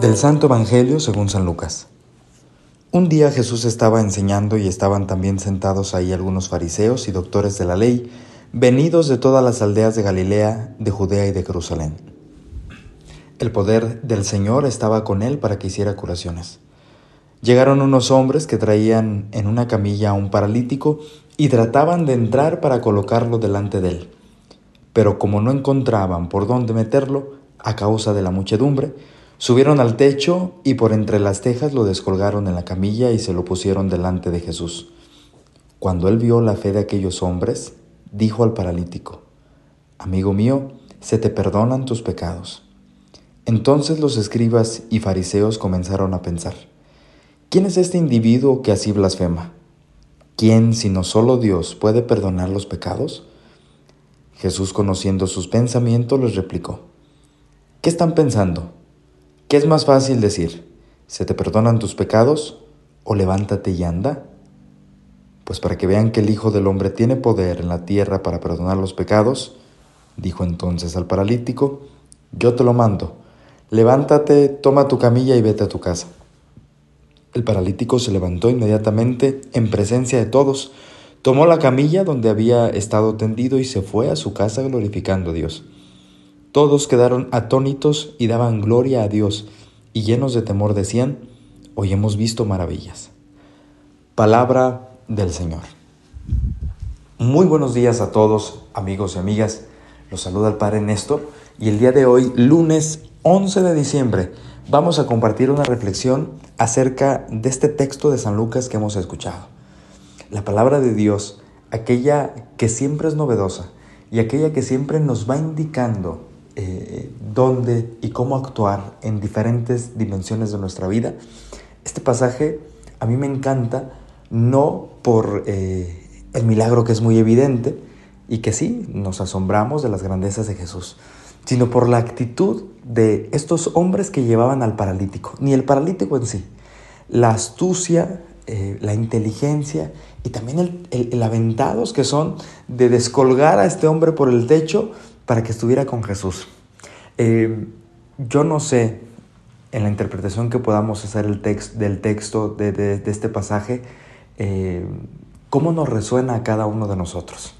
Del Santo Evangelio según San Lucas. Un día Jesús estaba enseñando y estaban también sentados ahí algunos fariseos y doctores de la ley, venidos de todas las aldeas de Galilea, de Judea y de Jerusalén. El poder del Señor estaba con él para que hiciera curaciones. Llegaron unos hombres que traían en una camilla a un paralítico y trataban de entrar para colocarlo delante de él. Pero como no encontraban por dónde meterlo, a causa de la muchedumbre, subieron al techo y por entre las tejas lo descolgaron en la camilla y se lo pusieron delante de Jesús. Cuando él vio la fe de aquellos hombres, dijo al paralítico, Amigo mío, se te perdonan tus pecados. Entonces los escribas y fariseos comenzaron a pensar, ¿quién es este individuo que así blasfema? ¿Quién, sino solo Dios, puede perdonar los pecados? Jesús, conociendo sus pensamientos, les replicó, ¿qué están pensando? ¿Qué es más fácil decir? ¿Se te perdonan tus pecados o levántate y anda? Pues para que vean que el Hijo del Hombre tiene poder en la tierra para perdonar los pecados, dijo entonces al paralítico, yo te lo mando levántate, toma tu camilla y vete a tu casa. El paralítico se levantó inmediatamente en presencia de todos, tomó la camilla donde había estado tendido y se fue a su casa glorificando a Dios. Todos quedaron atónitos y daban gloria a Dios, y llenos de temor decían, hoy hemos visto maravillas. Palabra del Señor. Muy buenos días a todos, amigos y amigas. Los saluda el Padre Néstor y el día de hoy, lunes 11 de diciembre vamos a compartir una reflexión acerca de este texto de San Lucas que hemos escuchado. La palabra de Dios, aquella que siempre es novedosa y aquella que siempre nos va indicando eh, dónde y cómo actuar en diferentes dimensiones de nuestra vida. Este pasaje a mí me encanta no por eh, el milagro que es muy evidente y que sí, nos asombramos de las grandezas de Jesús, sino por la actitud de estos hombres que llevaban al paralítico, ni el paralítico en sí, la astucia, eh, la inteligencia y también el, aventados que son de descolgar a este hombre por el techo para que estuviera con Jesús. Eh, yo no sé en la interpretación que podamos hacer el del texto de, este pasaje, eh, cómo nos resuena a cada uno de nosotros.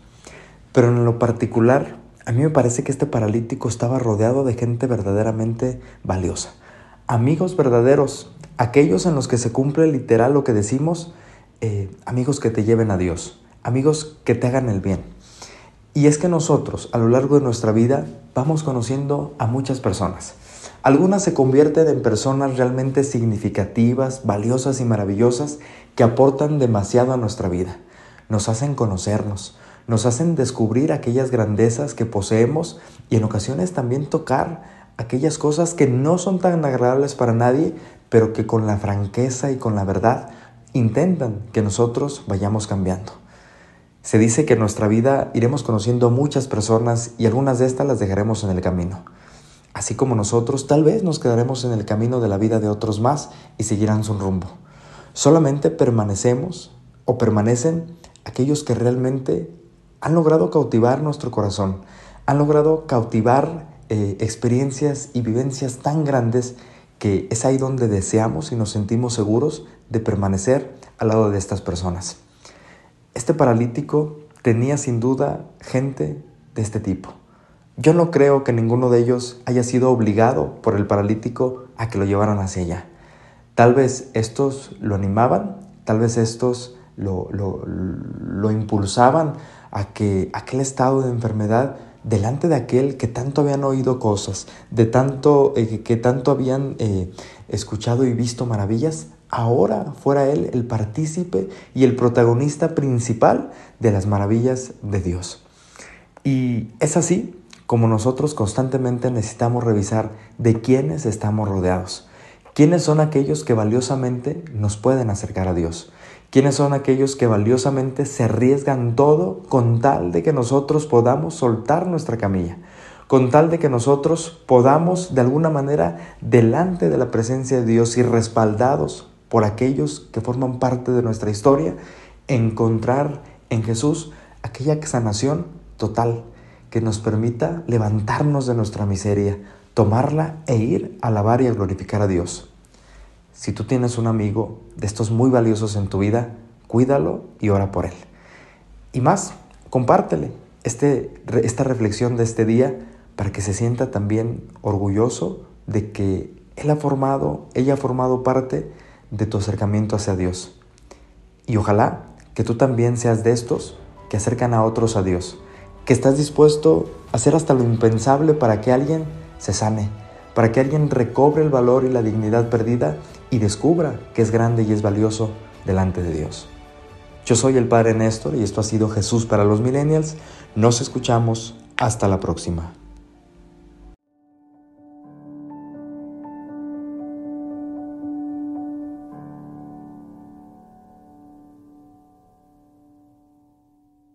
Pero en lo particular, a mí me parece que este paralítico estaba rodeado de gente verdaderamente valiosa. Amigos verdaderos, aquellos en los que se cumple literal lo que decimos, eh, amigos que te lleven a Dios, amigos que te hagan el bien. Y es que nosotros a lo largo de nuestra vida vamos conociendo a muchas personas. Algunas se convierten en personas realmente significativas, valiosas y maravillosas que aportan demasiado a nuestra vida. Nos hacen conocernos, nos hacen descubrir aquellas grandezas que poseemos y en ocasiones también tocar aquellas cosas que no son tan agradables para nadie, pero que con la franqueza y con la verdad intentan que nosotros vayamos cambiando. Se dice que en nuestra vida iremos conociendo muchas personas y algunas de estas las dejaremos en el camino. Así como nosotros tal vez nos quedaremos en el camino de la vida de otros más y seguirán su rumbo. Solamente permanecemos o permanecen aquellos que realmente han logrado cautivar nuestro corazón, han logrado cautivar eh, experiencias y vivencias tan grandes que es ahí donde deseamos y nos sentimos seguros de permanecer al lado de estas personas. Este paralítico tenía sin duda gente de este tipo. Yo no creo que ninguno de ellos haya sido obligado por el paralítico a que lo llevaran hacia allá. Tal vez estos lo animaban, tal vez estos lo, lo, lo impulsaban a que aquel estado de enfermedad delante de aquel que tanto habían oído cosas, de tanto eh, que tanto habían eh, escuchado y visto maravillas, ahora fuera él el partícipe y el protagonista principal de las maravillas de Dios. Y es así como nosotros constantemente necesitamos revisar de quiénes estamos rodeados, quiénes son aquellos que valiosamente nos pueden acercar a Dios. ¿Quiénes son aquellos que valiosamente se arriesgan todo con tal de que nosotros podamos soltar nuestra camilla? Con tal de que nosotros podamos de alguna manera delante de la presencia de Dios y respaldados por aquellos que forman parte de nuestra historia, encontrar en Jesús aquella sanación total que nos permita levantarnos de nuestra miseria, tomarla e ir a alabar y a glorificar a Dios. Si tú tienes un amigo de estos muy valiosos en tu vida, cuídalo y ora por él. Y más, compártele este, esta reflexión de este día para que se sienta también orgulloso de que él ha formado, ella ha formado parte de tu acercamiento hacia Dios. Y ojalá que tú también seas de estos que acercan a otros a Dios, que estás dispuesto a hacer hasta lo impensable para que alguien se sane, para que alguien recobre el valor y la dignidad perdida y descubra que es grande y es valioso delante de Dios. Yo soy el Padre Néstor y esto ha sido Jesús para los Millennials. Nos escuchamos. Hasta la próxima.